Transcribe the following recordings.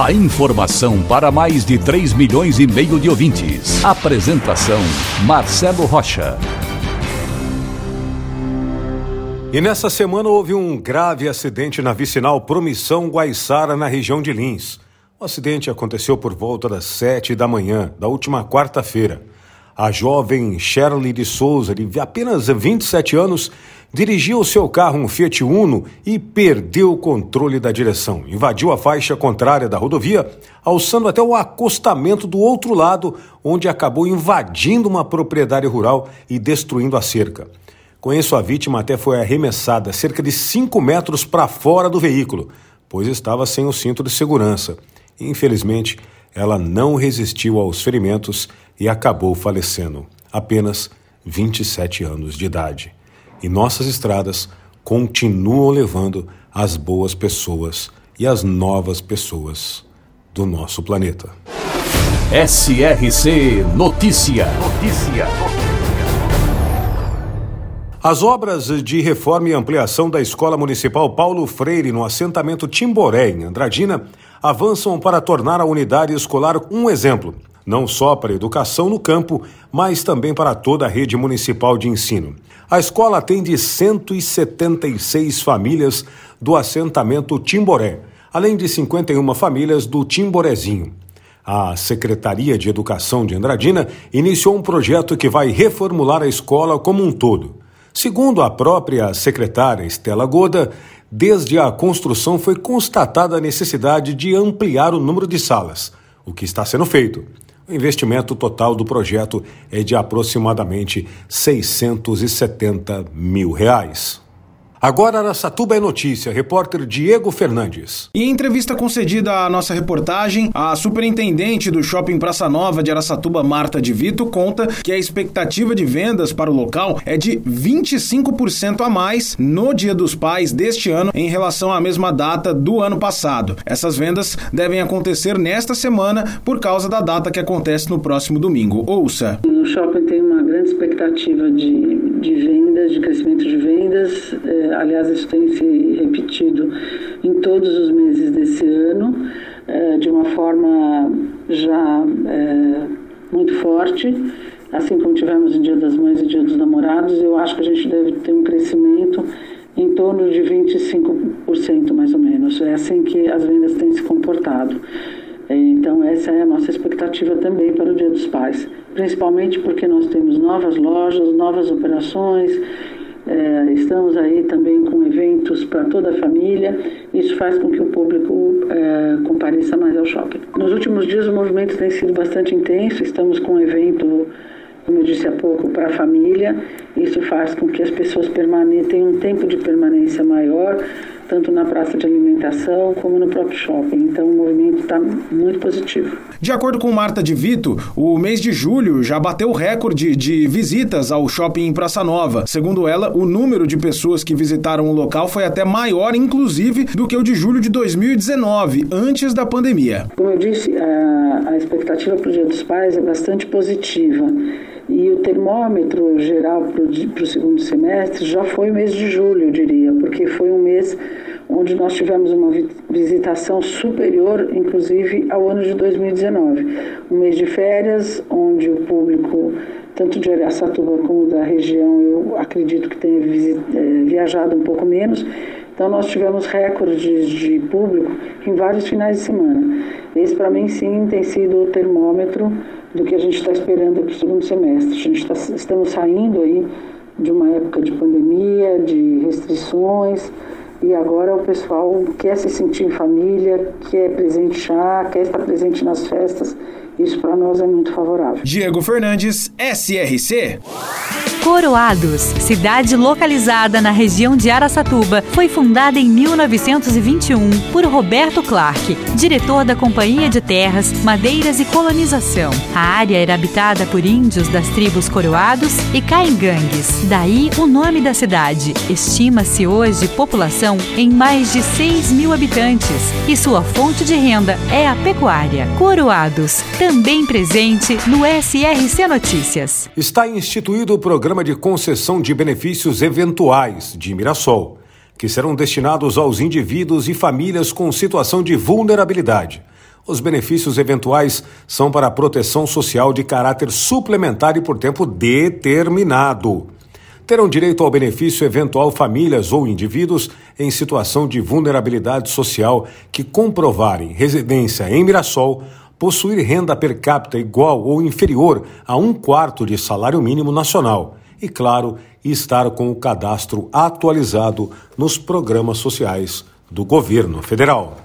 A informação para mais de 3 milhões e meio de ouvintes. Apresentação Marcelo Rocha. E nessa semana houve um grave acidente na vicinal Promissão Guaiçara, na região de Lins. O acidente aconteceu por volta das sete da manhã da última quarta-feira. A jovem Shirley de Souza, de apenas 27 anos, dirigiu seu carro, um Fiat Uno, e perdeu o controle da direção. Invadiu a faixa contrária da rodovia, alçando até o acostamento do outro lado, onde acabou invadindo uma propriedade rural e destruindo a cerca. Com isso, a vítima até foi arremessada cerca de 5 metros para fora do veículo, pois estava sem o cinto de segurança. Infelizmente, ela não resistiu aos ferimentos e acabou falecendo, apenas 27 anos de idade. E nossas estradas continuam levando as boas pessoas e as novas pessoas do nosso planeta. SRC Notícia. Notícia. As obras de reforma e ampliação da Escola Municipal Paulo Freire no assentamento Timboré, em Andradina, avançam para tornar a unidade escolar um exemplo, não só para a educação no campo, mas também para toda a rede municipal de ensino. A escola atende 176 famílias do assentamento Timboré, além de 51 famílias do Timborezinho. A Secretaria de Educação de Andradina iniciou um projeto que vai reformular a escola como um todo. Segundo a própria secretária Estela Goda, desde a construção foi constatada a necessidade de ampliar o número de salas, o que está sendo feito. O investimento total do projeto é de aproximadamente 670 mil reais. Agora Araçatuba é notícia, repórter Diego Fernandes. Em entrevista concedida à nossa reportagem, a superintendente do Shopping Praça Nova de Araçatuba, Marta de Vito, conta que a expectativa de vendas para o local é de 25% a mais no Dia dos Pais deste ano em relação à mesma data do ano passado. Essas vendas devem acontecer nesta semana por causa da data que acontece no próximo domingo. Ouça. No shopping tem uma grande expectativa de, de vendas, de crescimento de vendas. É aliás, isso tem se repetido em todos os meses desse ano, é, de uma forma já é, muito forte. Assim como tivemos o Dia das Mães e Dia dos Namorados, eu acho que a gente deve ter um crescimento em torno de 25% mais ou menos. É assim que as vendas têm se comportado. Então, essa é a nossa expectativa também para o Dia dos Pais, principalmente porque nós temos novas lojas, novas operações é, estamos aí também com eventos para toda a família. Isso faz com que o público é, compareça mais ao shopping. Nos últimos dias o movimento tem sido bastante intenso. Estamos com um evento, como eu disse há pouco, para a família. Isso faz com que as pessoas tenham um tempo de permanência maior tanto na praça de alimentação como no próprio shopping. Então o movimento está muito positivo. De acordo com Marta de Vito, o mês de julho já bateu o recorde de visitas ao shopping em Praça Nova. Segundo ela, o número de pessoas que visitaram o local foi até maior, inclusive, do que o de julho de 2019, antes da pandemia. Como eu disse, a, a expectativa para o Dia dos Pais é bastante positiva. E o termômetro geral para o segundo semestre já foi o mês de julho, eu diria, porque foi um mês onde nós tivemos uma visitação superior, inclusive, ao ano de 2019. Um mês de férias, onde o público, tanto de Araçatuba como da região, eu acredito que tenha eh, viajado um pouco menos. Então, nós tivemos recordes de público em vários finais de semana. Esse, para mim, sim, tem sido o termômetro do que a gente está esperando para o segundo semestre. A gente tá, estamos saindo aí de uma época de pandemia, de restrições, e agora o pessoal quer se sentir em família, quer presentear, quer estar presente nas festas. Isso para nós é muito favorável. Diego Fernandes, SRC. Coroados, cidade localizada na região de Araçatuba, foi fundada em 1921 por Roberto Clark, diretor da Companhia de Terras, Madeiras e Colonização. A área era habitada por índios das tribos Coroados e Caingangues. Daí o nome da cidade. Estima-se hoje população em mais de 6 mil habitantes e sua fonte de renda é a pecuária. Coroados, também presente no SRC Notícias. Está instituído o programa de concessão de benefícios eventuais de Mirassol, que serão destinados aos indivíduos e famílias com situação de vulnerabilidade. Os benefícios eventuais são para proteção social de caráter suplementar e por tempo determinado. Terão direito ao benefício eventual famílias ou indivíduos em situação de vulnerabilidade social que comprovarem residência em Mirassol possuir renda per capita igual ou inferior a um quarto de salário mínimo nacional e, claro, estar com o cadastro atualizado nos programas sociais do governo federal.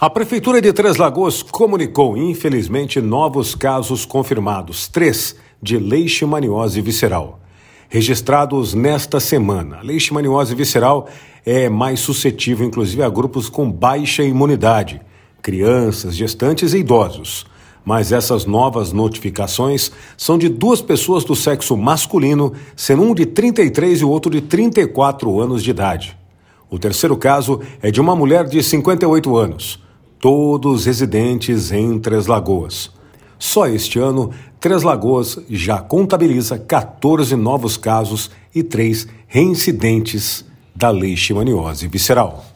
A Prefeitura de Três Lagoas comunicou, infelizmente, novos casos confirmados, três, de leishmaniose visceral. Registrados nesta semana. A leishmaniose visceral é mais suscetível, inclusive, a grupos com baixa imunidade crianças, gestantes e idosos. Mas essas novas notificações são de duas pessoas do sexo masculino, sendo um de 33 e o outro de 34 anos de idade. O terceiro caso é de uma mulher de 58 anos, todos residentes em Três Lagoas. Só este ano, Três Lagoas já contabiliza 14 novos casos e três reincidentes da leishmaniose visceral.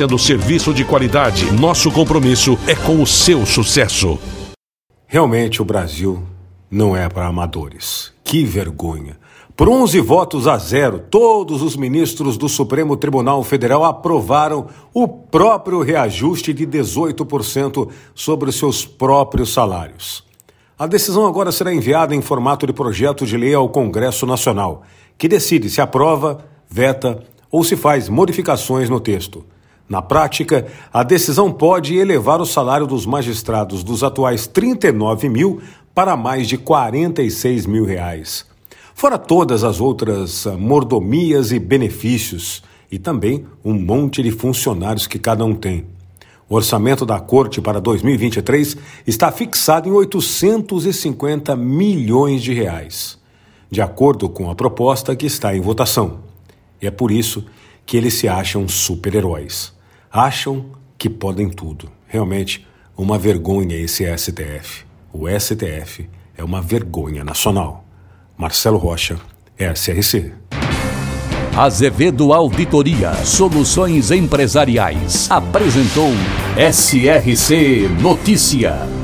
oferecendo serviço de qualidade. Nosso compromisso é com o seu sucesso. Realmente o Brasil não é para amadores. Que vergonha. Por 11 votos a zero, todos os ministros do Supremo Tribunal Federal aprovaram o próprio reajuste de 18% sobre os seus próprios salários. A decisão agora será enviada em formato de projeto de lei ao Congresso Nacional, que decide se aprova, veta ou se faz modificações no texto. Na prática, a decisão pode elevar o salário dos magistrados dos atuais 39 mil para mais de 46 mil reais. Fora todas as outras ah, mordomias e benefícios, e também um monte de funcionários que cada um tem. O orçamento da Corte para 2023 está fixado em 850 milhões de reais, de acordo com a proposta que está em votação. E é por isso que eles se acham super-heróis acham que podem tudo. Realmente, uma vergonha esse STF. O STF é uma vergonha nacional. Marcelo Rocha, SRC. Azevedo Auditoria Soluções Empresariais apresentou SRC Notícia.